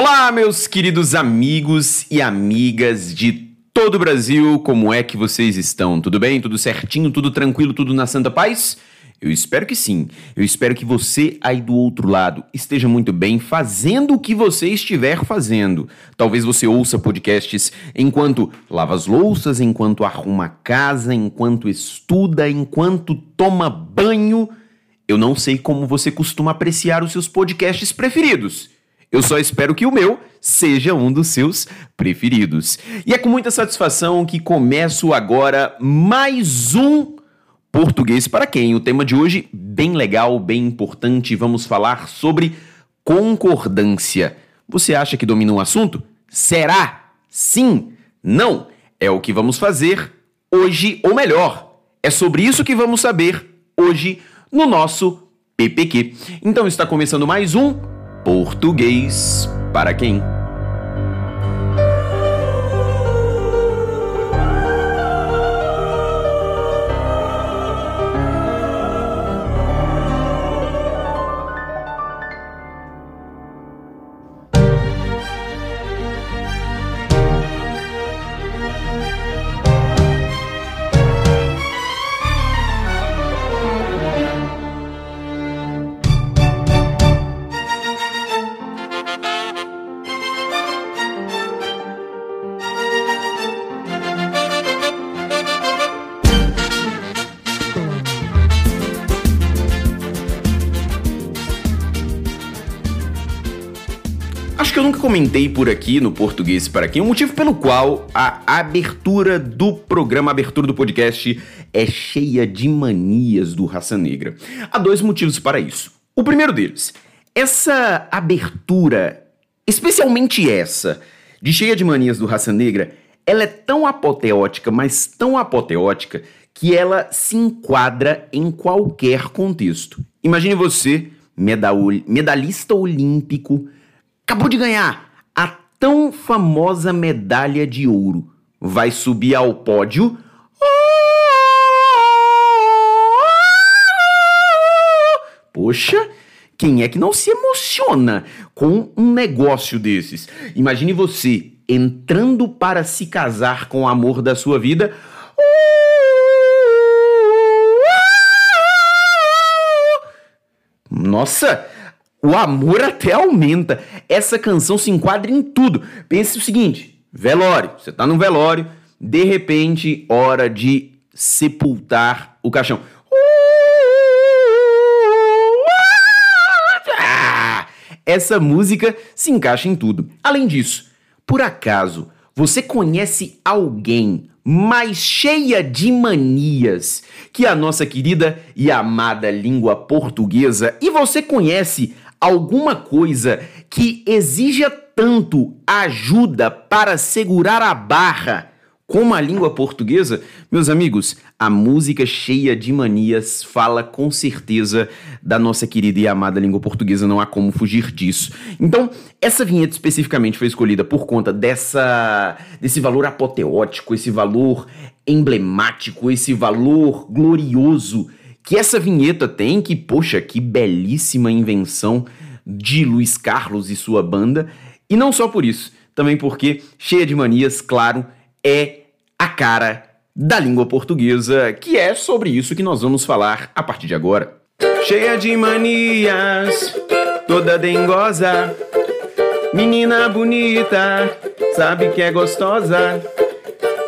Olá, meus queridos amigos e amigas de todo o Brasil, como é que vocês estão? Tudo bem? Tudo certinho? Tudo tranquilo? Tudo na santa paz? Eu espero que sim. Eu espero que você aí do outro lado esteja muito bem fazendo o que você estiver fazendo. Talvez você ouça podcasts enquanto lava as louças, enquanto arruma a casa, enquanto estuda, enquanto toma banho. Eu não sei como você costuma apreciar os seus podcasts preferidos. Eu só espero que o meu seja um dos seus preferidos. E é com muita satisfação que começo agora mais um Português para quem? O tema de hoje, bem legal, bem importante, vamos falar sobre concordância. Você acha que domina o assunto? Será? Sim? Não? É o que vamos fazer hoje, ou melhor, é sobre isso que vamos saber hoje no nosso PPQ. Então está começando mais um Português para quem? Comentei por aqui no Português para quem o motivo pelo qual a abertura do programa, a abertura do podcast é cheia de manias do Raça Negra. Há dois motivos para isso. O primeiro deles, essa abertura, especialmente essa, de cheia de manias do Raça Negra, ela é tão apoteótica, mas tão apoteótica, que ela se enquadra em qualquer contexto. Imagine você, medalhista olímpico, acabou de ganhar tão famosa medalha de ouro. Vai subir ao pódio. Poxa, quem é que não se emociona com um negócio desses? Imagine você entrando para se casar com o amor da sua vida. Nossa, o amor até aumenta. Essa canção se enquadra em tudo. Pense o seguinte: velório. Você tá no velório, de repente, hora de sepultar o caixão. Essa música se encaixa em tudo. Além disso, por acaso, você conhece alguém mais cheia de manias que a nossa querida e amada língua portuguesa? E você conhece alguma coisa que exija tanto ajuda para segurar a barra como a língua portuguesa, meus amigos, a música cheia de manias fala com certeza da nossa querida e amada língua portuguesa, não há como fugir disso. Então, essa vinheta especificamente foi escolhida por conta dessa desse valor apoteótico, esse valor emblemático, esse valor glorioso que essa vinheta tem, que, poxa, que belíssima invenção de Luiz Carlos e sua banda. E não só por isso, também porque, cheia de manias, claro, é a cara da língua portuguesa, que é sobre isso que nós vamos falar a partir de agora. Cheia de manias, toda dengosa, menina bonita, sabe que é gostosa.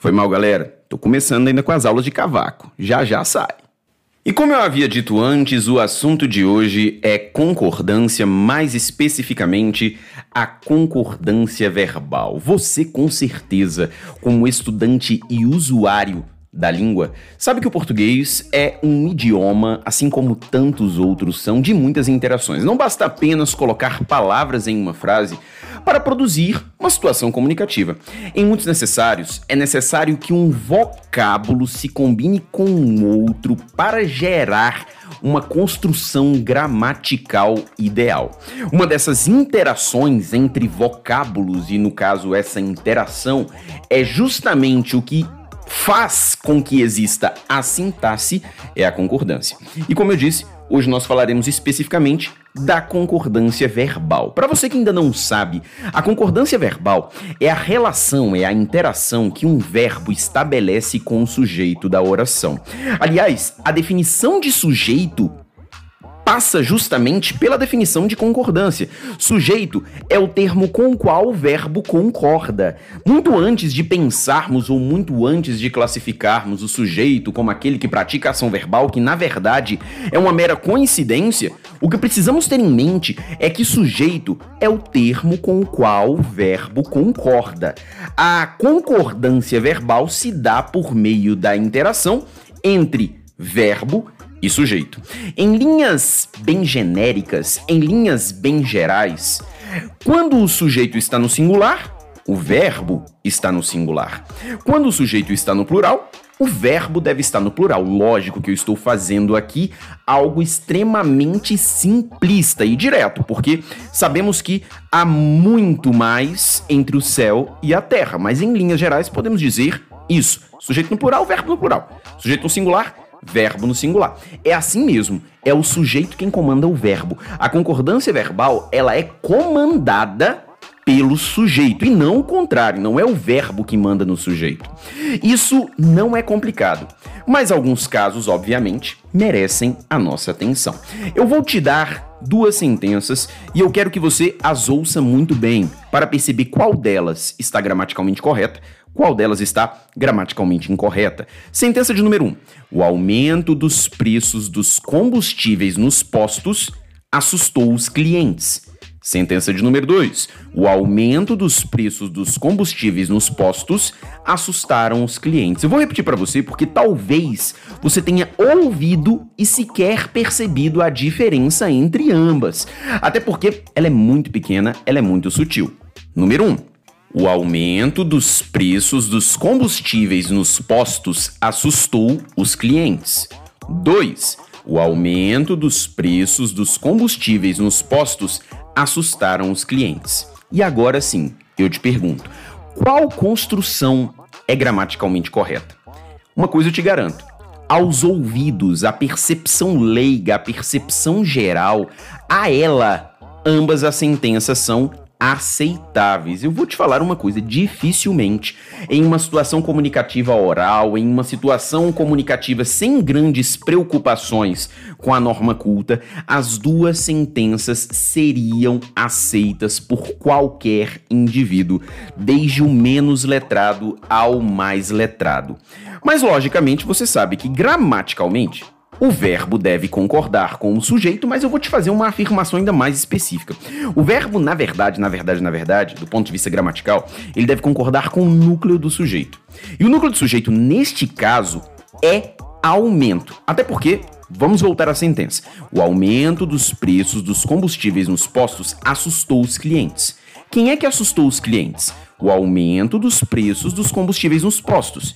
Foi mal, galera. Tô começando ainda com as aulas de cavaco. Já já sai. E como eu havia dito antes, o assunto de hoje é concordância, mais especificamente a concordância verbal. Você, com certeza, como estudante e usuário da língua, sabe que o português é um idioma, assim como tantos outros são, de muitas interações. Não basta apenas colocar palavras em uma frase para produzir uma situação comunicativa. Em muitos necessários, é necessário que um vocábulo se combine com um outro para gerar uma construção gramatical ideal. Uma dessas interações entre vocábulos, e no caso essa interação, é justamente o que faz com que exista a sintaxe é a concordância. E como eu disse, hoje nós falaremos especificamente da concordância verbal. Para você que ainda não sabe, a concordância verbal é a relação, é a interação que um verbo estabelece com o sujeito da oração. Aliás, a definição de sujeito passa justamente pela definição de concordância. Sujeito é o termo com o qual o verbo concorda. Muito antes de pensarmos ou muito antes de classificarmos o sujeito como aquele que pratica ação verbal, que na verdade é uma mera coincidência, o que precisamos ter em mente é que sujeito é o termo com o qual o verbo concorda. A concordância verbal se dá por meio da interação entre verbo e sujeito. Em linhas bem genéricas, em linhas bem gerais, quando o sujeito está no singular, o verbo está no singular. Quando o sujeito está no plural, o verbo deve estar no plural. Lógico que eu estou fazendo aqui algo extremamente simplista e direto, porque sabemos que há muito mais entre o céu e a terra, mas em linhas gerais podemos dizer isso. Sujeito no plural, verbo no plural. Sujeito no singular, verbo no singular. É assim mesmo, é o sujeito quem comanda o verbo. A concordância verbal, ela é comandada pelo sujeito e não o contrário, não é o verbo que manda no sujeito. Isso não é complicado, mas alguns casos, obviamente, merecem a nossa atenção. Eu vou te dar duas sentenças e eu quero que você as ouça muito bem para perceber qual delas está gramaticalmente correta qual delas está gramaticalmente incorreta? Sentença de número 1. Um, o aumento dos preços dos combustíveis nos postos assustou os clientes. Sentença de número 2. O aumento dos preços dos combustíveis nos postos assustaram os clientes. Eu vou repetir para você porque talvez você tenha ouvido e sequer percebido a diferença entre ambas. Até porque ela é muito pequena, ela é muito sutil. Número 1. Um, o aumento dos preços dos combustíveis nos postos assustou os clientes. 2. O aumento dos preços dos combustíveis nos postos assustaram os clientes. E agora sim, eu te pergunto: qual construção é gramaticalmente correta? Uma coisa eu te garanto: aos ouvidos, a percepção leiga, a percepção geral, a ela, ambas as sentenças são aceitáveis. Eu vou te falar uma coisa: dificilmente, em uma situação comunicativa oral, em uma situação comunicativa sem grandes preocupações com a norma culta, as duas sentenças seriam aceitas por qualquer indivíduo, desde o menos letrado ao mais letrado. Mas, logicamente, você sabe que gramaticalmente o verbo deve concordar com o sujeito, mas eu vou te fazer uma afirmação ainda mais específica. O verbo, na verdade, na verdade, na verdade, do ponto de vista gramatical, ele deve concordar com o núcleo do sujeito. E o núcleo do sujeito, neste caso, é aumento. Até porque, vamos voltar à sentença. O aumento dos preços dos combustíveis nos postos assustou os clientes. Quem é que assustou os clientes? O aumento dos preços dos combustíveis nos postos.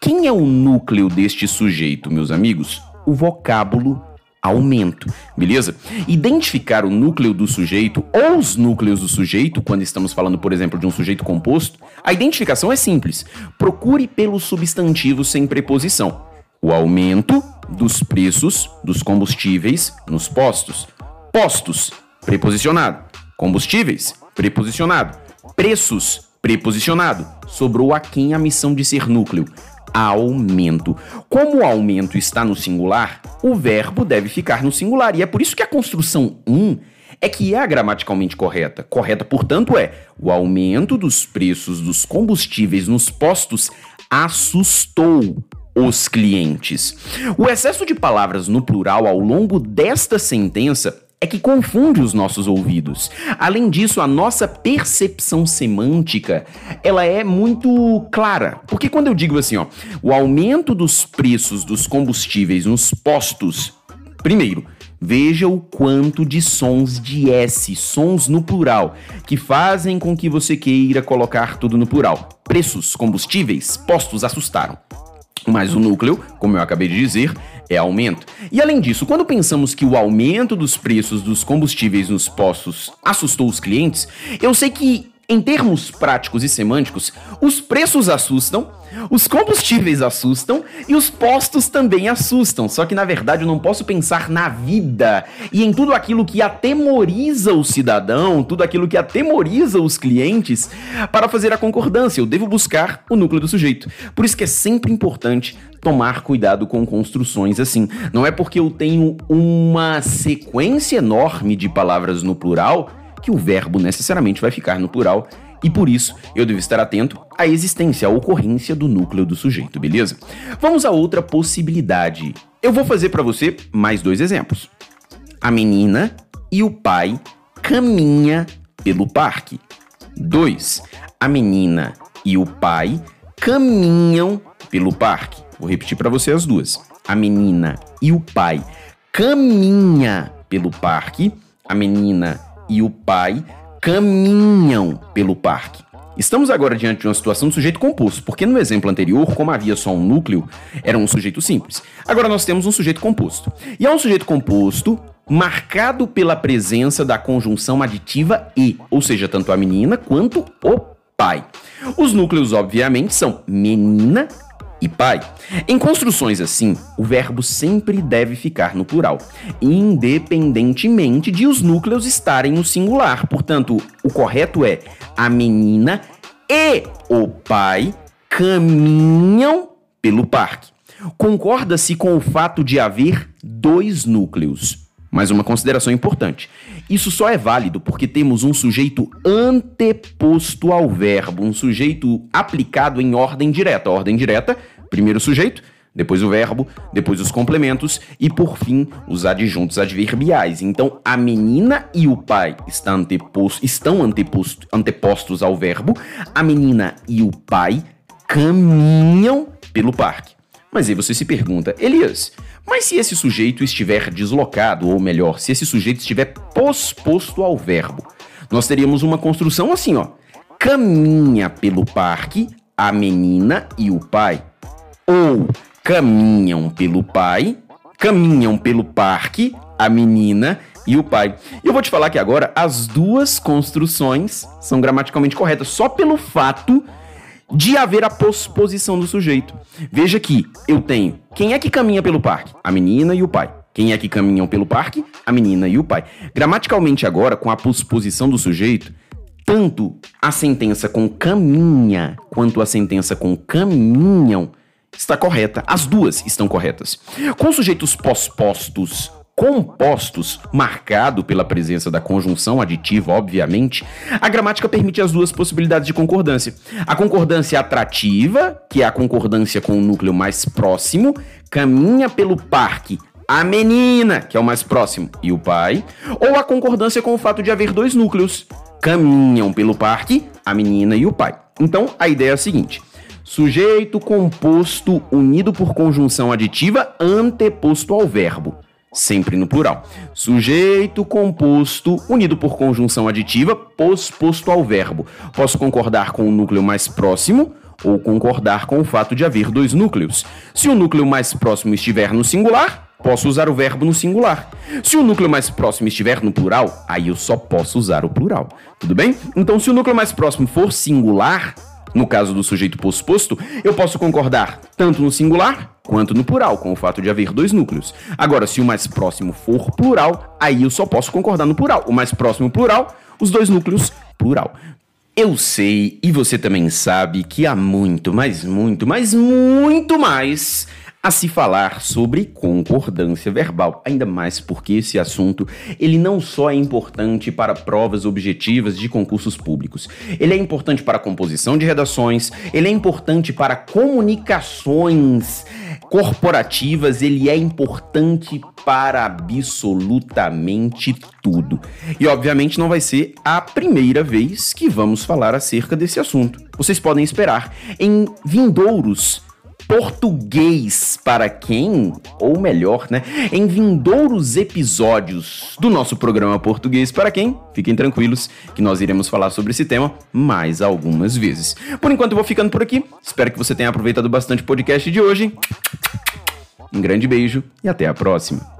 Quem é o núcleo deste sujeito, meus amigos? O vocábulo aumento, beleza? Identificar o núcleo do sujeito ou os núcleos do sujeito, quando estamos falando, por exemplo, de um sujeito composto, a identificação é simples. Procure pelo substantivo sem preposição. O aumento dos preços dos combustíveis nos postos. Postos, preposicionado. Combustíveis, preposicionado. Preços, preposicionado. Sobrou a quem a missão de ser núcleo aumento. Como o aumento está no singular, o verbo deve ficar no singular. E é por isso que a construção um é que é gramaticalmente correta. Correta, portanto, é o aumento dos preços dos combustíveis nos postos assustou os clientes. O excesso de palavras no plural ao longo desta sentença é que confunde os nossos ouvidos. Além disso, a nossa percepção semântica, ela é muito clara. Porque quando eu digo assim, ó, o aumento dos preços dos combustíveis nos postos, primeiro, Veja o quanto de sons de S, sons no plural, que fazem com que você queira colocar tudo no plural. Preços, combustíveis, postos assustaram. Mas o núcleo, como eu acabei de dizer, é aumento. E além disso, quando pensamos que o aumento dos preços dos combustíveis nos postos assustou os clientes, eu sei que em termos práticos e semânticos, os preços assustam, os combustíveis assustam e os postos também assustam. Só que na verdade eu não posso pensar na vida e em tudo aquilo que atemoriza o cidadão, tudo aquilo que atemoriza os clientes para fazer a concordância. Eu devo buscar o núcleo do sujeito. Por isso que é sempre importante tomar cuidado com construções assim. Não é porque eu tenho uma sequência enorme de palavras no plural que o verbo necessariamente vai ficar no plural e por isso eu devo estar atento à existência, à ocorrência do núcleo do sujeito, beleza? Vamos a outra possibilidade. Eu vou fazer para você mais dois exemplos. A menina e o pai caminha pelo parque. 2. A menina e o pai caminham pelo parque. Vou repetir para você as duas. A menina e o pai caminha pelo parque. A menina e o pai caminham pelo parque. Estamos agora diante de uma situação de sujeito composto, porque no exemplo anterior, como havia só um núcleo, era um sujeito simples. Agora nós temos um sujeito composto. E é um sujeito composto marcado pela presença da conjunção aditiva e, ou seja, tanto a menina quanto o pai. Os núcleos, obviamente, são menina e pai. Em construções assim, o verbo sempre deve ficar no plural, independentemente de os núcleos estarem no singular. Portanto, o correto é a menina e o pai caminham pelo parque. Concorda-se com o fato de haver dois núcleos. Mas uma consideração importante: isso só é válido porque temos um sujeito anteposto ao verbo, um sujeito aplicado em ordem direta. ordem direta, primeiro o sujeito, depois o verbo, depois os complementos e por fim os adjuntos adverbiais. Então a menina e o pai estão, anteposto, estão anteposto, antepostos ao verbo, a menina e o pai caminham pelo parque. Mas aí você se pergunta, Elias, mas se esse sujeito estiver deslocado, ou melhor, se esse sujeito estiver posposto ao verbo, nós teríamos uma construção assim, ó. Caminha pelo parque a menina e o pai. Ou caminham pelo pai, caminham pelo parque a menina e o pai. E eu vou te falar que agora as duas construções são gramaticalmente corretas, só pelo fato de haver a posposição do sujeito. Veja que eu tenho quem é que caminha pelo parque? A menina e o pai. Quem é que caminham pelo parque? A menina e o pai. Gramaticalmente agora, com a posposição do sujeito, tanto a sentença com caminha quanto a sentença com caminham está correta. As duas estão corretas. Com sujeitos pospostos compostos, marcado pela presença da conjunção aditiva, obviamente, a gramática permite as duas possibilidades de concordância. A concordância atrativa, que é a concordância com o núcleo mais próximo, caminha pelo parque a menina, que é o mais próximo, e o pai, ou a concordância com o fato de haver dois núcleos, caminham pelo parque a menina e o pai. Então, a ideia é a seguinte: sujeito composto unido por conjunção aditiva anteposto ao verbo sempre no plural. Sujeito composto unido por conjunção aditiva posposto ao verbo. Posso concordar com o núcleo mais próximo ou concordar com o fato de haver dois núcleos. Se o núcleo mais próximo estiver no singular, posso usar o verbo no singular. Se o núcleo mais próximo estiver no plural, aí eu só posso usar o plural. Tudo bem? Então, se o núcleo mais próximo for singular, no caso do sujeito posposto, eu posso concordar tanto no singular quanto no plural, com o fato de haver dois núcleos. Agora, se o mais próximo for plural, aí eu só posso concordar no plural. O mais próximo plural, os dois núcleos plural. Eu sei, e você também sabe, que há muito, mas muito, mas muito mais a se falar sobre concordância verbal, ainda mais porque esse assunto ele não só é importante para provas objetivas de concursos públicos, ele é importante para a composição de redações, ele é importante para comunicações corporativas, ele é importante para absolutamente tudo. E obviamente não vai ser a primeira vez que vamos falar acerca desse assunto. Vocês podem esperar em vindouros português para quem, ou melhor, né, em vindouros episódios do nosso programa Português para quem, fiquem tranquilos que nós iremos falar sobre esse tema mais algumas vezes. Por enquanto eu vou ficando por aqui. Espero que você tenha aproveitado bastante o podcast de hoje. Um grande beijo e até a próxima.